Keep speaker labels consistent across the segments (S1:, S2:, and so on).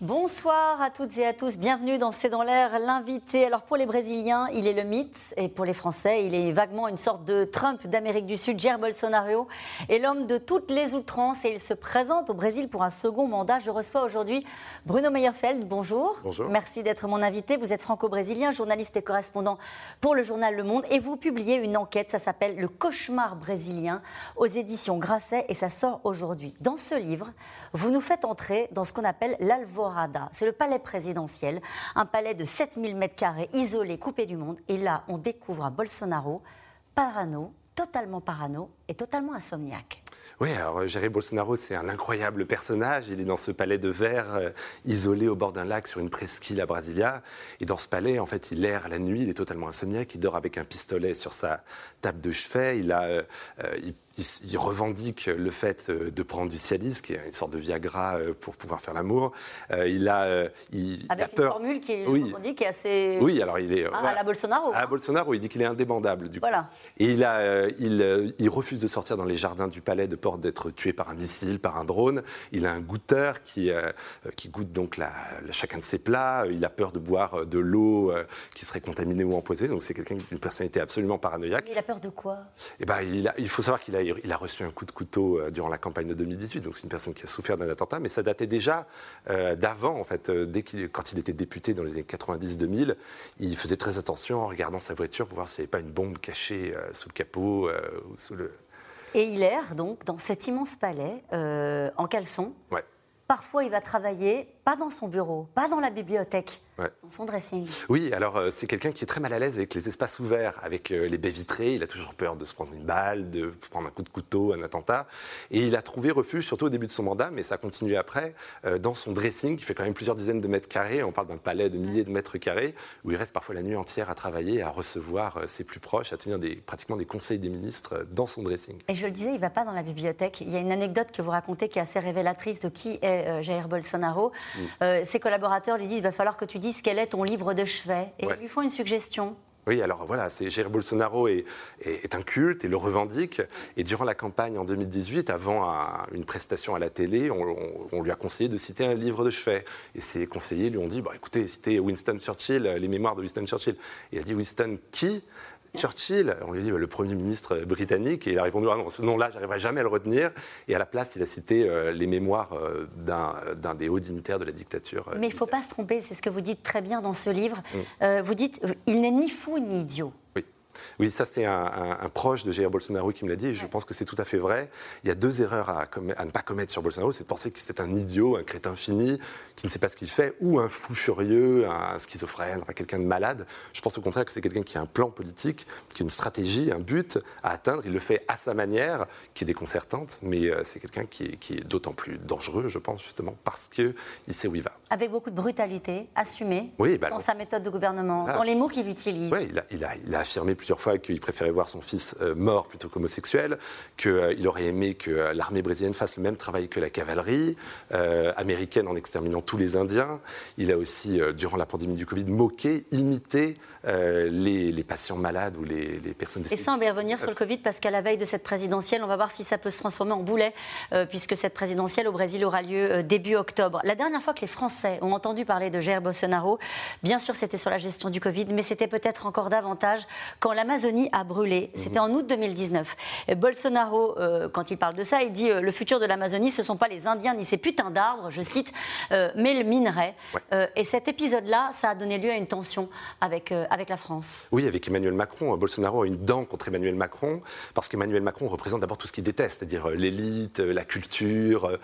S1: Bonsoir à toutes et à tous, bienvenue dans C'est dans l'air, l'invité. Alors pour les Brésiliens, il est le mythe, et pour les Français, il est vaguement une sorte de Trump d'Amérique du Sud, Jair Bolsonaro, et l'homme de toutes les outrances, et il se présente au Brésil pour un second mandat. Je reçois aujourd'hui Bruno Meyerfeld, bonjour.
S2: Bonjour.
S1: Merci d'être mon invité. Vous êtes franco-brésilien, journaliste et correspondant pour le journal Le Monde, et vous publiez une enquête, ça s'appelle Le cauchemar brésilien, aux éditions Grasset, et ça sort aujourd'hui. Dans ce livre, vous nous faites entrer dans ce qu'on appelle C'est le palais présidentiel, un palais de 7000 mètres carrés, isolé, coupé du monde. Et là, on découvre un Bolsonaro parano, totalement parano et totalement insomniaque.
S2: Oui, alors Jair Bolsonaro, c'est un incroyable personnage. Il est dans ce palais de verre, euh, isolé au bord d'un lac sur une presqu'île à Brasilia. Et dans ce palais, en fait, il erre la nuit, il est totalement insomniaque, il dort avec un pistolet sur sa table de chevet. Il a, euh, euh, il il, revendique le fait euh, de prendre du Cialis, qui est une sorte de Viagra euh, pour pouvoir faire l'amour.
S1: Euh, il a, il, Avec une formule qui, oui. est assez.
S2: Oui, alors il est.
S1: Ah, à la Bolsonaro.
S2: À la Bolsonaro, il dit qu'il est indémandable, du coup. Voilà. Et il, a, il, il, refuse de sortir dans les jardins du palais de peur d'être tué par un missile, par un drone. Il a un goûteur qui, qui goûte donc la, chacun de ses plats. Il a peur de boire de l'eau qui serait contaminée ou empoisonnée. Donc c'est quelqu'un d'une personnalité absolument paranoïaque.
S1: il a peur de quoi?
S2: Eh ben, il, il faut savoir qu'il a il a reçu un coup de couteau euh, durant la campagne de 2018, donc c'est une personne qui a souffert d'un attentat, mais ça datait déjà euh, d'avant, en fait. Euh, dès qu'il, quand il était député dans les années 90-2000, il faisait très attention en regardant sa voiture pour voir s'il n'y avait pas une bombe cachée sous le capot ou sous le...
S1: Et il erre donc dans cet immense palais en caleçon.
S2: Ouais.
S1: Parfois, il va travailler pas dans son bureau, pas dans la bibliothèque, dans son dressing.
S2: Oui, alors euh, c'est quelqu'un qui est très mal à l'aise avec les espaces ouverts, avec euh, les baies vitrées. Il a toujours peur de se prendre une balle, de prendre un coup de couteau, un attentat. Et il a trouvé refuge, surtout au début de son mandat, mais ça continue après, euh, dans son dressing, qui fait quand même plusieurs dizaines de mètres carrés. On parle d'un palais de milliers de mètres carrés, où il reste parfois la nuit entière à travailler, à recevoir ses plus proches, à tenir des, pratiquement des conseils des ministres dans son dressing.
S1: Et je le disais, il ne va pas dans la bibliothèque. Il y a une anecdote que vous racontez qui est assez révélatrice de qui est Jair Bolsonaro. Mm ses collaborateurs lui disent il va falloir que tu dises quel est ton livre de chevet. Et ils lui font une suggestion.
S2: Oui, alors voilà, Jair Bolsonaro est, est, un culte et le revendique. Et durant la campagne en 2018, avant une prestation à la télé, on, lui a conseillé de citer un livre de chevet. Et ses conseillers lui ont dit, bah, écoutez, citez Winston Churchill, les mémoires de Winston Churchill. Et il a dit, Winston qui? Churchill, on lui dit le Premier ministre britannique, et il a répondu ah non, ce nom-là, j'arriverai jamais à le retenir. Et à la place, il a cité euh, les mémoires euh, d'un des hauts dignitaires de la dictature.
S1: Euh, Mais il ne faut pas se tromper, c'est ce que vous dites très bien dans ce livre. Mm. vous dites il n'est ni fou ni idiot.
S2: Oui. Oui, ça c'est un, proche de Jair Bolsonaro qui me l'a dit, et je pense que c'est tout à fait vrai. Il y a deux erreurs à, ne pas commettre sur Bolsonaro, c'est de penser que c'est un idiot, un crétin fini, qui ne sait pas ce qu'il fait, ou un fou furieux, un schizophrène, enfin quelqu'un de malade. Je pense au contraire que c'est quelqu'un qui a un plan politique, qui a une stratégie, un but à atteindre. Il le fait à sa manière, qui est déconcertante, mais euh, c'est quelqu'un qui est, d'autant plus dangereux, je pense, justement, parce qu'il sait où il va.
S1: Avec beaucoup de brutalité, assumé
S2: oui, bah
S1: dans sa méthode de gouvernement, ah. dans les mots qu'il utilise.
S2: Oui, il a, il a affirmé plusieurs fois qu'il préférait voir son fils euh, mort plutôt qu'homosexuel, qu'il euh, aurait aimé que euh, l'armée brésilienne fasse le même travail que la cavalerie américaine en exterminant tous les Indiens. Il a aussi, durant la pandémie du Covid, moqué, imité les, patients malades ou les, personnes
S1: décédées. Et ça, on va revenir sur le Covid parce qu'à la veille de cette présidentielle, on va voir si ça peut se transformer en boulet, puisque cette présidentielle au Brésil aura lieu début octobre. La dernière fois que les Français ont entendu parler de Jair Bolsonaro, bien sûr, c'était sur la gestion du Covid, mais c'était peut-être encore davantage quand l'Amazonie a brûlé. C'était en août 2019. Bolsonaro, euh, quand il parle de ça, il dit euh, le futur de l'Amazonie, ce ne sont pas les Indiens ni ces putains d'arbres, je cite, euh, mais le minerai. et cet épisode-là, ça a donné lieu à une tension avec, avec la France.
S2: Oui, avec Emmanuel Macron. Bolsonaro a une dent contre Emmanuel Macron, parce qu'Emmanuel Macron représente d'abord tout ce qu'il déteste, c'est-à-dire l'élite, la culture,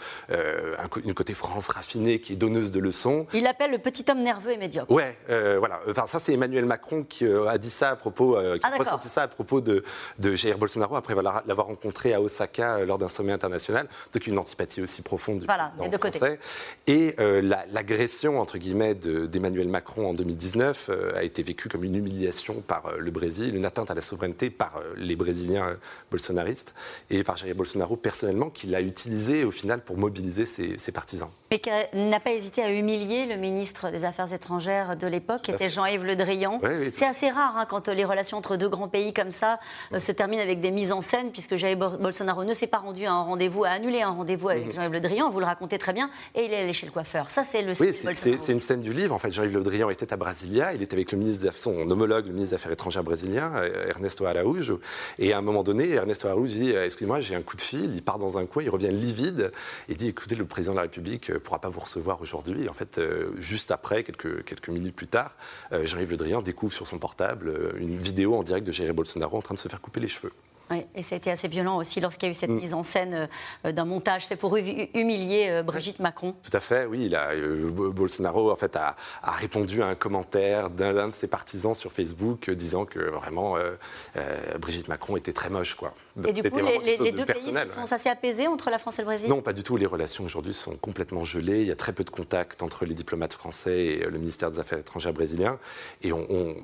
S2: une côté France raffinée qui est donneuse de leçons.
S1: Il l'appelle le petit homme nerveux et médiocre.
S2: Ouais, voilà. Enfin, ça, c'est Emmanuel Macron qui a dit ça à propos, qui ah, senti ça à propos de, de Jair Bolsonaro après l'avoir rencontré à Osaka euh, lors d'un sommet international. Donc une antipathie aussi profonde du
S1: voilà,
S2: président français. Et euh, l'agression entre guillemets d'Emmanuel Macron en 2019 euh, a été vécue comme une humiliation par le Brésil, une atteinte à la souveraineté par les Brésiliens bolsonaristes et par Jair Bolsonaro personnellement, qui l'a utilisé au final pour mobiliser ses, ses partisans.
S1: Et qui n'a pas hésité à humilier le ministre des Affaires étrangères de l'époque, qui était Jean-Yves Le Drian. c'est assez rare hein, quand les relations entre deux grands pays comme ça euh, se terminent avec des mises en scène, puisque Jair Bolsonaro ne s'est pas rendu à un rendez-vous, a annulé un rendez-vous avec mhm. Jean-Yves Le Drian, vous le racontez très bien, et il est allé chez le coiffeur. Ça, c'est le
S2: Oui, c'est une scène du livre. En fait, Jean-Yves Le Drian était à Brasilia, il était avec le ministre son homologue, le ministre des Affaires étrangères brésilien, euh, Ernesto Araújo. Et à un moment donné, Ernesto Araújo dit euh, Excusez-moi, j'ai un coup de fil. Il part dans un coin, il revient livide et dit Écoutez, le président de la République pourra pas vous recevoir aujourd'hui. En fait, euh, juste après, quelques, minutes plus tard, euh, Jean-Yves Le Drian découvre sur son portable euh, une vidéo en direct de Jair Bolsonaro en train de se faire couper les cheveux.
S1: Oui, et ça a été assez violent aussi lorsqu'il y a eu cette mm. mise en scène d'un montage fait pour humilier Brigitte Macron.
S2: Tout à fait, oui. Il a, Bolsonaro en fait, a, a, répondu à un commentaire d'un de ses partisans sur Facebook disant que vraiment Brigitte Macron était très moche. Quoi.
S1: Et du coup, les, deux pays sont assez apaisés entre la France et le Brésil?
S2: Non, pas du tout. Les relations aujourd'hui sont complètement gelées. Il y a très peu de contacts entre les diplomates français et le ministère des Affaires étrangères brésilien. Et on,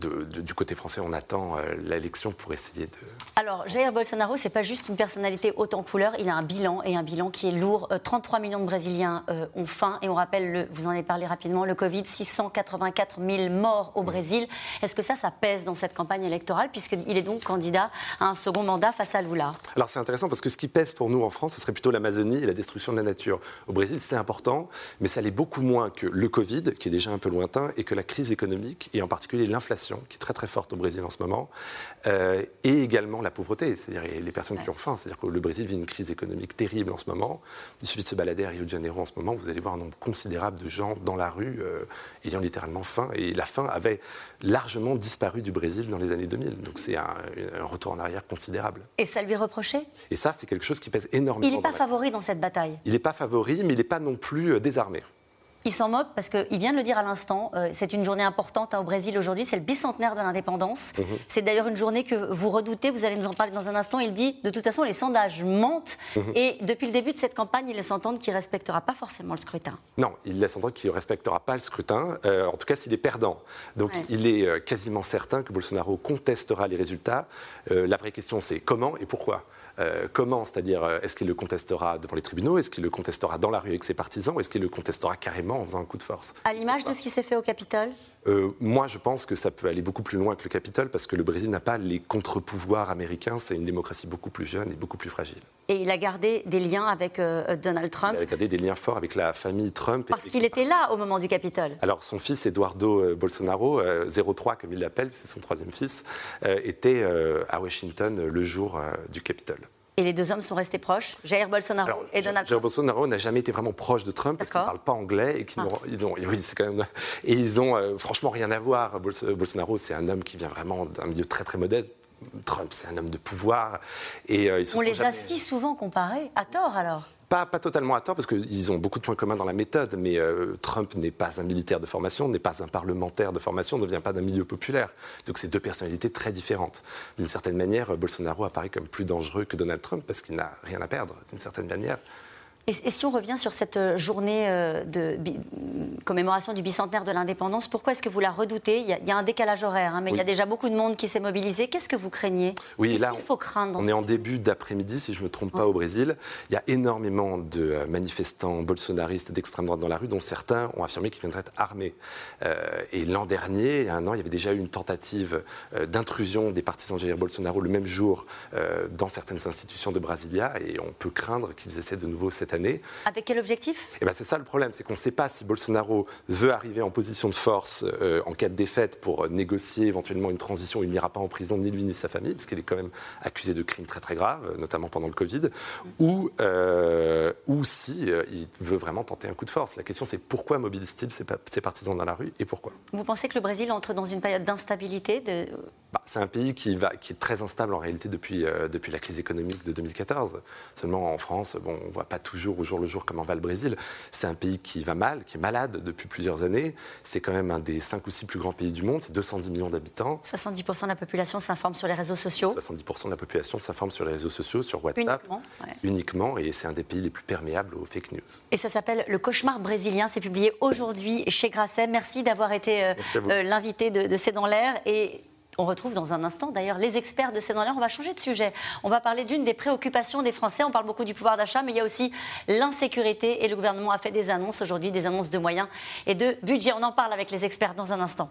S2: du côté français, on attend euh, l'élection pour essayer de.
S1: Alors, Jair Bolsonaro, c'est pas juste une personnalité haute en couleur. Il a un bilan et un bilan qui est lourd. 33 euh, millions de Brésiliens euh, ont faim. Et on rappelle, le, vous en avez parlé rapidement, le Covid, 684 000 morts au Brésil. Est-ce que ça, ça pèse dans cette campagne électorale, puisqu'il est donc candidat à un second mandat face à Lula?
S2: Alors c'est intéressant parce que ce qui pèse pour nous en France, ce serait plutôt l'Amazonie et la destruction de la nature. Au Brésil, c'est important, mais ça l'est beaucoup moins que le Covid, qui est déjà un peu lointain, et que la crise économique, et en particulier l'inflation, qui est très très forte au Brésil en ce moment, euh, et également la pauvreté, c'est-à-dire les personnes qui ont faim. C'est-à-dire que le Brésil vit une crise économique terrible en ce moment. Il suffit de se balader à Rio de Janeiro en ce moment, vous allez voir un nombre considérable de gens dans la rue euh, ayant littéralement faim. Et la faim avait largement disparu du Brésil dans les années 2000. Donc c'est un retour en arrière considérable.
S1: Et ça lui reprochait?
S2: Et ça, c'est quelque chose qui pèse énormément.
S1: Il n'est pas favori dans cette bataille?
S2: Il n'est pas favori, mais il n'est pas non plus euh, désarmé.
S1: Il s'en moque parce qu'il vient de le dire à l'instant, euh, c'est une journée importante hein, au Brésil aujourd'hui, c'est le bicentenaire de l'indépendance. Mhm. C'est d'ailleurs une journée que vous redoutez, vous allez nous en parler dans un instant. Il dit, de toute façon, les sondages mentent mhm. et depuis le début de cette campagne, il laisse entendre qu'il ne respectera pas forcément le scrutin.
S2: Non, il laisse entendre qu'il ne respectera pas le scrutin, euh, en tout cas s'il est perdant. Donc il est euh, quasiment certain que Bolsonaro contestera les résultats. la vraie question, c'est comment et pourquoi? Euh, comment C'est-à-dire, euh, est-ce qu'il le contestera devant les tribunaux? Est-ce qu'il le contestera dans la rue avec ses partisans? Ou est-ce qu'il le contestera carrément en faisant un coup de force?
S1: À l'image de ce qui s'est fait au Capitole?
S2: Euh, Moi, je pense que ça peut aller beaucoup plus loin que le Capitole parce que le Brésil n'a pas les contre-pouvoirs américains. C'est une démocratie beaucoup plus jeune et beaucoup plus fragile.
S1: Et il a gardé des liens avec Donald Trump
S2: Il a gardé des liens forts avec la famille Trump.
S1: Parce qu'il était là au moment du Capitole.
S2: Alors, son fils, Eduardo Bolsonaro, 03 comme il l'appelle, c'est son troisième fils, était à Washington le jour du Capitole.
S1: Et les deux hommes sont restés proches, Jair Bolsonaro et Donald Trump.
S2: Jair Bolsonaro n'a jamais été vraiment proche de Trump parce qu'il ne parle pas anglais et qu'ils ah. ils ont, oui, quand même, et ils ont euh, franchement rien à voir. Bolsonaro, c'est un homme qui vient vraiment d'un milieu très très modeste. Trump, c'est un homme de pouvoir.
S1: Et, euh, ils On les a si souvent comparés, à tort alors
S2: pas, pas, totalement à tort, parce qu'ils ont beaucoup de points communs dans la méthode, mais euh, Trump n'est pas un militaire de formation, n'est pas un parlementaire de formation, ne vient pas d'un milieu populaire. Donc c'est deux personnalités très différentes. D'une certaine manière, Bolsonaro apparaît comme plus dangereux que Donald Trump, parce qu'il n'a rien à perdre, d'une certaine manière.
S1: Et, si on revient sur cette euh, journée euh, de commémoration du bicentenaire de l'indépendance, pourquoi est-ce que vous la redoutez? Il y, a, un décalage horaire, hein, mais il y a déjà beaucoup de monde qui s'est mobilisé. Qu'est-ce que vous craignez?
S2: Oui, là, il faut craindre. on est en début d'après-midi, si je ne me trompe pas, au Brésil. Il y a énormément de euh, manifestants bolsonaristes d'extrême droite dans la rue, dont certains ont affirmé qu'ils viendraient être armés. et l'an dernier, il y a un an, il y avait déjà eu une tentative d'intrusion des partisans de Jair Bolsonaro le même jour dans certaines institutions de Brasilia, et on peut craindre qu'ils essaient de nouveau cette
S1: avec quel objectif?
S2: Eh ben, C'est ça le problème, c'est qu'on ne sait pas si Bolsonaro veut arriver en position de force euh, en cas de défaite pour négocier éventuellement une transition. Il n'ira pas en prison ni lui ni sa famille, parce qu'il est quand même accusé de crimes très très graves, notamment pendant le Covid, ou, euh, ou si euh, il veut vraiment tenter un coup de force. La question c'est pourquoi mobilise-t-il ses, partisans dans la rue et pourquoi?
S1: Vous pensez que le Brésil entre dans une période d'instabilité de...
S2: bah, C'est un pays qui, va, qui est très instable en réalité depuis, depuis la crise économique de 2014. Seulement en France, bon, on ne voit pas toujours au jour le jour comment va le Brésil. C'est un pays qui va mal, qui est malade depuis plusieurs années. C'est quand même un des cinq ou six plus grands pays du monde. C'est 210 millions d'habitants.
S1: 70% de la population s'informe sur les réseaux sociaux.
S2: 70% de la population s'informe sur les réseaux sociaux, sur WhatsApp. Uniquement. Uniquement et c'est un des pays les plus perméables aux fake news.
S1: Et ça s'appelle Le cauchemar brésilien. C'est publié aujourd'hui chez Grasset. Merci d'avoir été euh, euh, l'invité de, de C'est dans l'air. Et On retrouve dans un instant d'ailleurs les experts de l'air. On va changer de sujet. On va parler d'une des préoccupations des Français. On parle beaucoup du pouvoir d'achat, mais il y a aussi l'insécurité. Et le gouvernement a fait des annonces aujourd'hui, des annonces de moyens et de budget. On en parle avec les experts dans un instant.